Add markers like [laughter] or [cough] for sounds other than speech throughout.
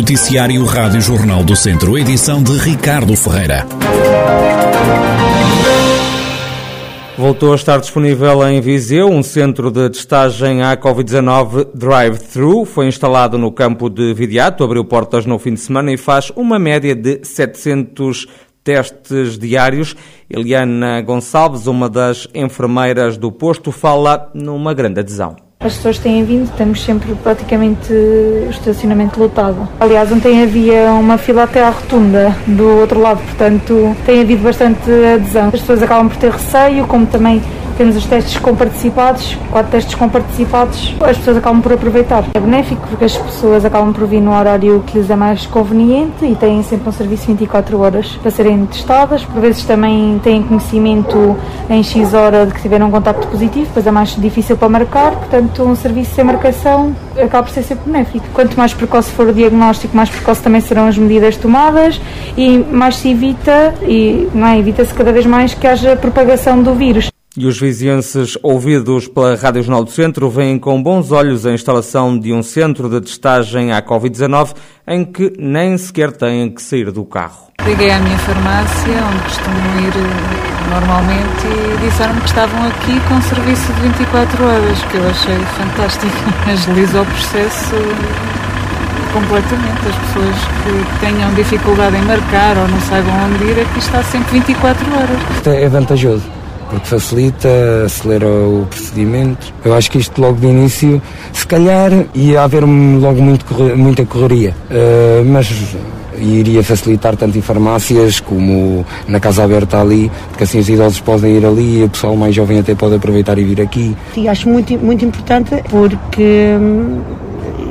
Noticiário Rádio Jornal do Centro, edição de Ricardo Ferreira. Voltou a estar disponível em Viseu um centro de testagem à Covid-19 Drive-Thru. Foi instalado no campo de Vidiato, abriu portas no fim de semana e faz uma média de 700 testes diários. Eliana Gonçalves, uma das enfermeiras do posto, fala numa grande adesão. As pessoas têm vindo, temos sempre praticamente o estacionamento lotado. Aliás, ontem havia uma fila até à rotunda do outro lado, portanto tem havido bastante adesão. As pessoas acabam por ter receio, como também temos os testes comparticipados, quatro testes comparticipados, as pessoas acabam por aproveitar. É benéfico porque as pessoas acabam por vir no horário que lhes é mais conveniente e têm sempre um serviço 24 horas para serem testadas. Por vezes também têm conhecimento em X hora de que tiveram um contacto positivo, pois é mais difícil para marcar, portanto um serviço sem marcação acaba por ser sempre benéfico. Quanto mais precoce for o diagnóstico, mais precoce também serão as medidas tomadas e mais se evita, e não é, evita-se cada vez mais que haja propagação do vírus. E os vizienses ouvidos pela Rádio Jornal do Centro veem com bons olhos a instalação de um centro de testagem à Covid-19 em que nem sequer têm que sair do carro. Liguei à minha farmácia, onde costumo ir eh, normalmente, e disseram-me que estavam aqui com serviço de 24 horas, que eu achei fantástico. [laughs] Agiliza o processo completamente. As pessoas que tenham dificuldade em marcar ou não saibam onde ir, aqui está sempre 24 horas. Isto é vantajoso porque facilita, acelera o procedimento. Eu acho que isto logo de início, se calhar ia haver logo muito, muita correria, uh, mas iria facilitar tanto em farmácias como na Casa Aberta ali, porque assim os idosos podem ir ali e o pessoal mais jovem até pode aproveitar e vir aqui. Sim, acho muito, muito importante porque hum,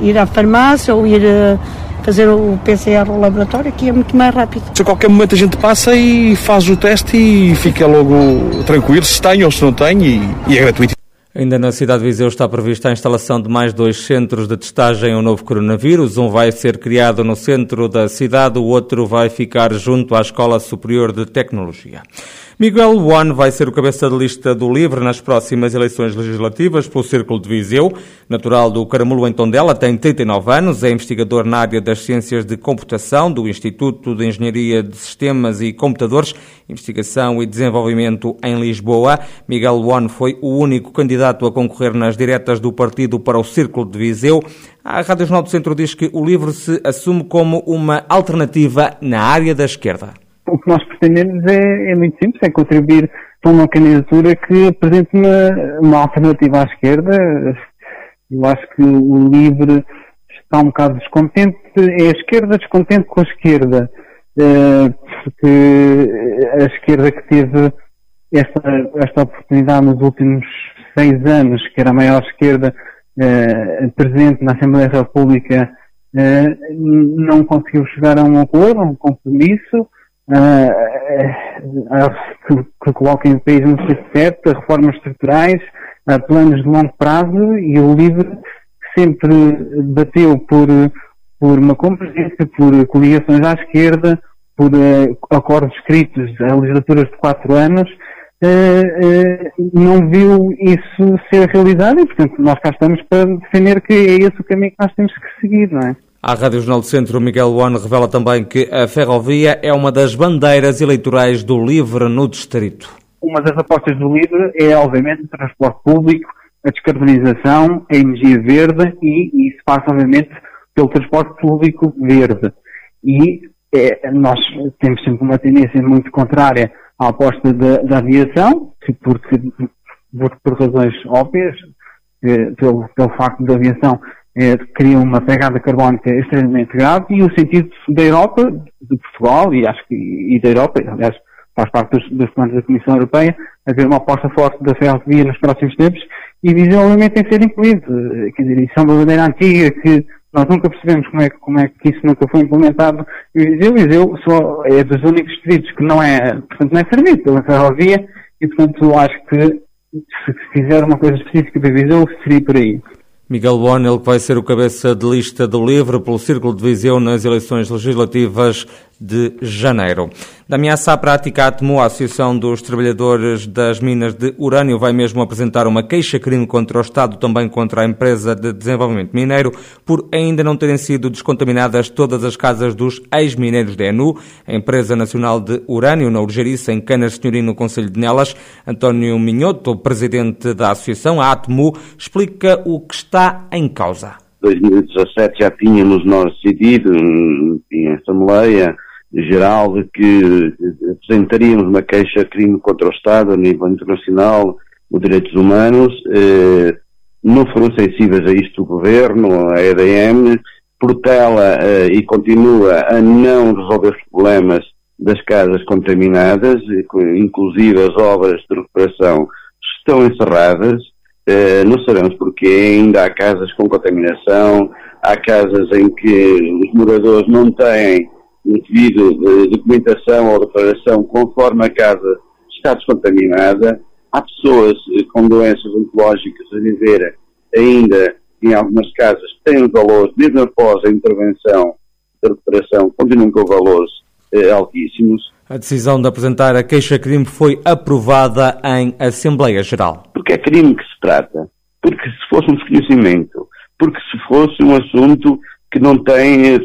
ir à farmácia ou ir a fazer o PCR ao laboratório, que é muito mais rápido. A qualquer momento a gente passa e faz o teste e fica logo tranquilo se tem ou se não tem e, e é gratuito. Ainda na cidade de Viseu está prevista a instalação de mais dois centros de testagem ao novo coronavírus. Um vai ser criado no centro da cidade, o outro vai ficar junto à Escola Superior de Tecnologia. Miguel Luan vai ser o cabeça de lista do LIVRE nas próximas eleições legislativas pelo Círculo de Viseu. Natural do Caramulo em Tondela, tem 39 anos, é investigador na área das ciências de computação do Instituto de Engenharia de Sistemas e Computadores, Investigação e Desenvolvimento em Lisboa. Miguel Luan foi o único candidato a concorrer nas diretas do partido para o Círculo de Viseu. A Rádio Jornal do Centro diz que o LIVRE se assume como uma alternativa na área da esquerda o que nós pretendemos é, é muito simples, é contribuir para uma candidatura que apresente uma, uma alternativa à esquerda. Eu acho que o LIVRE está um bocado descontente, é a esquerda descontente com a esquerda, eh, porque a esquerda que teve esta, esta oportunidade nos últimos seis anos, que era a maior esquerda eh, presente na Assembleia da República, eh, não conseguiu chegar a um acordo, a um compromisso, que, que coloquem o país no certo, reformas estruturais, uh, planos de longo prazo e o LIVRE sempre bateu por, por uma convergência, por coligações à esquerda, por uh, acordos escritos a legislaturas de quatro anos, não viu isso ser realizado e, portanto, nós cá estamos para defender que é esse o caminho que nós temos que seguir, não é? A Rádio Jornal do Centro, Miguel One revela também que a ferrovia é uma das bandeiras eleitorais do LIVRE no distrito. Uma das apostas do LIVRE é, obviamente, o transporte público, a descarbonização, a energia verde e isso passa, obviamente, pelo transporte público verde. E é, nós temos sempre uma tendência muito contrária à aposta da, da aviação, porque, por, por razões óbvias, eh, pelo, pelo facto da aviação é, cria uma pegada carbónica extremamente grave e o sentido da Europa, de Portugal e acho que e da Europa, aliás, faz parte dos, dos planos da Comissão Europeia, haver uma aposta forte da ferrovia nos próximos tempos e visualmente tem que ser incluído. Quer dizer, isso é uma bandeira antiga que nós nunca percebemos como é, como é que isso nunca foi implementado em Viseu. Viseu só é dos únicos distritos que não é, portanto, não é servido pela ferrovia e, portanto, acho que se fizer uma coisa específica para Viseu, seria por aí. Miguel Bon, ele que vai ser o cabeça de lista do LIVRE pelo Círculo de Viseu nas eleições legislativas de janeiro. Da ameaça à prática, a ATMO, a Associação dos Trabalhadores das Minas de Urânio, vai mesmo apresentar uma queixa-crime contra o Estado, também contra a empresa de desenvolvimento mineiro, por ainda não terem sido descontaminadas todas as casas dos ex-mineiros da ENU, a Empresa Nacional de Urânio, na Urgeriça, em Canas Senhorim, no Conselho de Nelas. António Minhoto, presidente da Associação, a ATMO, explica o que está em causa. 2017 já tínhamos nós decidido em Assembleia geral de que apresentaríamos uma queixa-crime contra o Estado a nível internacional os direitos humanos. Eh, não foram sensíveis a isto o Governo, a EDM, protela eh, e continua a não resolver os problemas das casas contaminadas, inclusive as obras de recuperação estão encerradas. Eh, não sabemos porque ainda há casas com contaminação, há casas em que os moradores não têm devido de documentação ou declaração conforme a casa está descontaminada. Há pessoas eh, com doenças oncológicas a viver ainda em algumas casas têm os valores, mesmo após a intervenção da recuperação, continuam com valores eh, altíssimos. A decisão de apresentar a queixa-crime foi aprovada em Assembleia Geral. Porque é crime que se trata. Porque se fosse um desconhecimento, porque se fosse um assunto que não tem eh,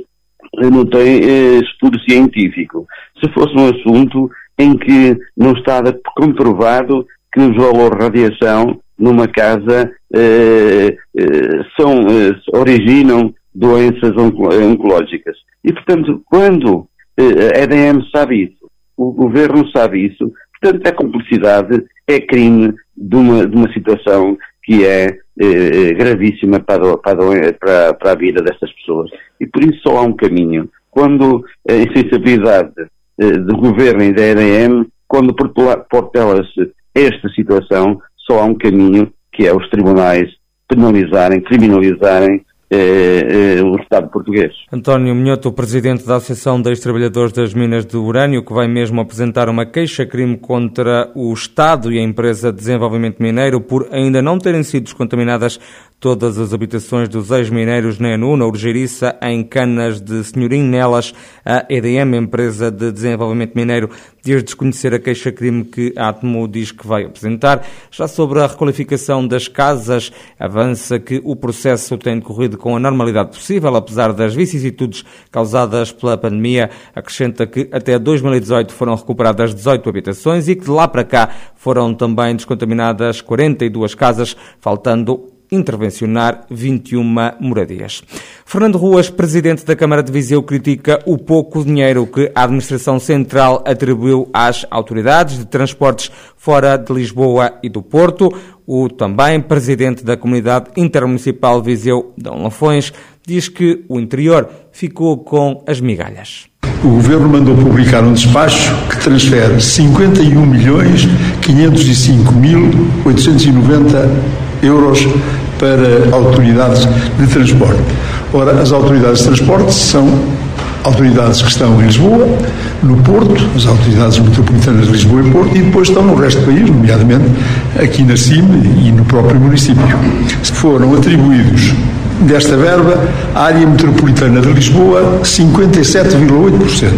não tem eh, estudo científico. Se fosse um assunto em que não estava comprovado que os valores de radiação numa casa eh, eh, são, eh, originam doenças oncológicas. E, portanto, quando a EDM sabe isso, o governo sabe isso, portanto, a cumplicidade é crime de uma, de uma situação que é eh, eh, gravíssima para, para, para, a vida dessas pessoas. E por isso só há um caminho. Quando a insensibilidade eh, do governo e da EDM, quando portela-se esta situação, só há um caminho, que é os tribunais penalizarem, criminalizarem o Estado português. António Minhoto, presidente da Associação dos Trabalhadores das Minas de Urânio, que vai mesmo apresentar uma queixa-crime contra o Estado e a empresa de desenvolvimento mineiro por ainda não terem sido descontaminadas todas as habitações dos ex-mineiros na ENU, na Urgeiriça, em Canas de Senhorim. Nelas, a EDM, empresa de desenvolvimento mineiro, diz desconhecer a queixa-crime que a Atmo diz que vai apresentar. Já sobre a requalificação das casas, avança que o processo tem decorrido com a normalidade possível, apesar das vicissitudes causadas pela pandemia. Acrescenta que até 2018 foram recuperadas 18 habitações e que de lá para cá foram também descontaminadas 42 casas, faltando intervencionar 21 moradias. Fernando Ruas, presidente da Câmara de Viseu, critica o pouco dinheiro que a Administração Central atribuiu às autoridades de transportes fora de Lisboa e do Porto. O também presidente da Comunidade Intermunicipal Viseu, Dão Lafões, diz que o interior ficou com as migalhas. O Governo mandou publicar um despacho que transfere 51 milhões 505 mil 890 euros para autoridades de transporte. Ora, as autoridades de transporte são autoridades que estão em Lisboa, no Porto, as autoridades metropolitanas de Lisboa e Porto, e depois estão no resto do país, nomeadamente aqui na CIM e no próprio município. Foram atribuídos desta verba à área metropolitana de Lisboa 57,8%.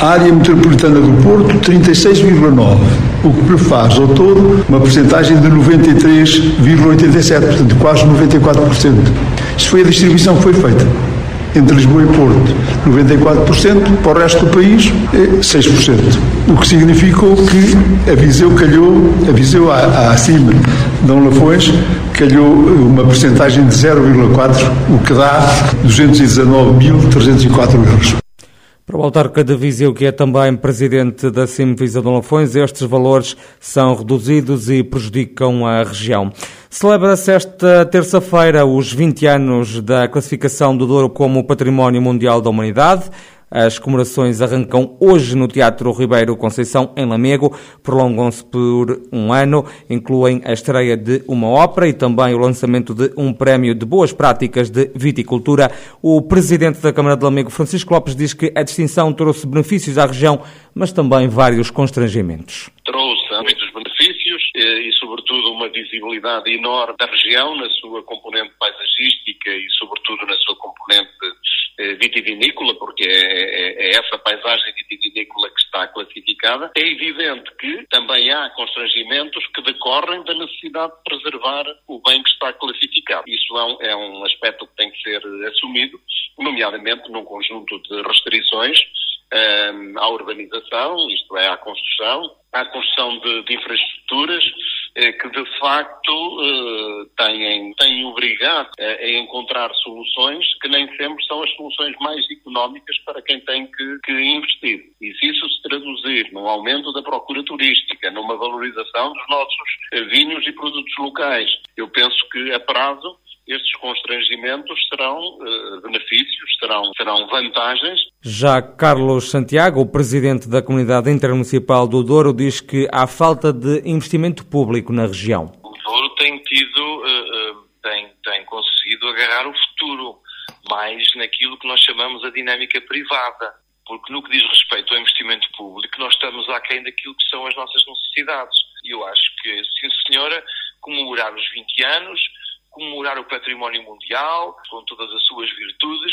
A área metropolitana do Porto, 36,9%, o que faz ao todo uma porcentagem de 93,87%, portanto quase 94%. Isto foi a distribuição que foi feita entre Lisboa e Porto 94%, para o resto do país 6%. O que significou que a Viseu calhou, a Viseu acima de Dom Lafões, calhou uma porcentagem de 0,4%, o que dá 219.304 euros. Para o autarca de Viseu, que é também presidente da CIM Viseu Lafões, estes valores são reduzidos e prejudicam a região. Celebra-se esta terça-feira os 20 anos da classificação do Douro como Património Mundial da Humanidade. As comemorações arrancam hoje no Teatro Ribeiro Conceição, em Lamego, prolongam-se por um ano, incluem a estreia de uma ópera e também o lançamento de um prémio de boas práticas de viticultura. O presidente da Câmara de Lamego, Francisco Lopes, diz que a distinção trouxe benefícios à região, mas também vários constrangimentos. Trouxe muitos benefícios benefícios e, sobretudo, uma visibilidade enorme da região na sua componente paisagística e, sobretudo, na sua componente vitivinícola, porque é, é, é essa paisagem vitivinícola que está classificada. É evidente que também há constrangimentos que decorrem da necessidade de preservar o bem que está classificado. Isso é um, é um aspecto que tem que ser assumido, nomeadamente num conjunto de restrições um, à urbanização, isto é, à construção, à construção de, de infraestruturas que de facto eh, têm, têm obrigado a, a, encontrar soluções que nem sempre são as soluções mais económicas para quem tem que, que investir. E se isso se traduzir num aumento da procura turística, numa valorização dos nossos eh, vinhos e produtos locais, eu penso que a prazo estes constrangimentos serão uh, benefícios, serão, serão vantagens. Já Carlos Santiago, o presidente da Comunidade Intermunicipal do Douro, diz que há falta de investimento público na região. O Douro tem tido, uh, uh, tem, tem conseguido agarrar o futuro mais naquilo que nós chamamos a dinâmica privada. Porque no que diz respeito ao investimento público, nós estamos aquém daquilo que são as nossas necessidades. E eu acho que, sim senhora, comemorar os 20 anos, comemorar o património mundial, com todas as suas virtudes,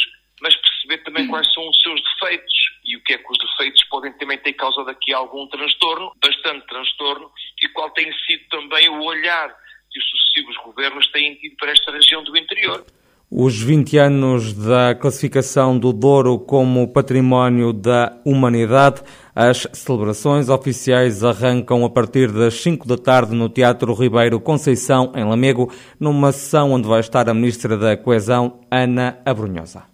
perceber também uhum. quais são os seus defeitos e o que é que os defeitos podem também ter causado aqui algum transtorno, bastante transtorno, e qual tem sido também o olhar que os sucessivos governos têm tido para esta região do interior. Os 20 anos da classificação do Douro como Património da Humanidade. As celebrações oficiais arrancam a partir das 5 da tarde no Teatro Ribeiro Conceição, em Lamego, numa sessão onde vai estar a Ministra da Coesão, Ana Abrunhosa.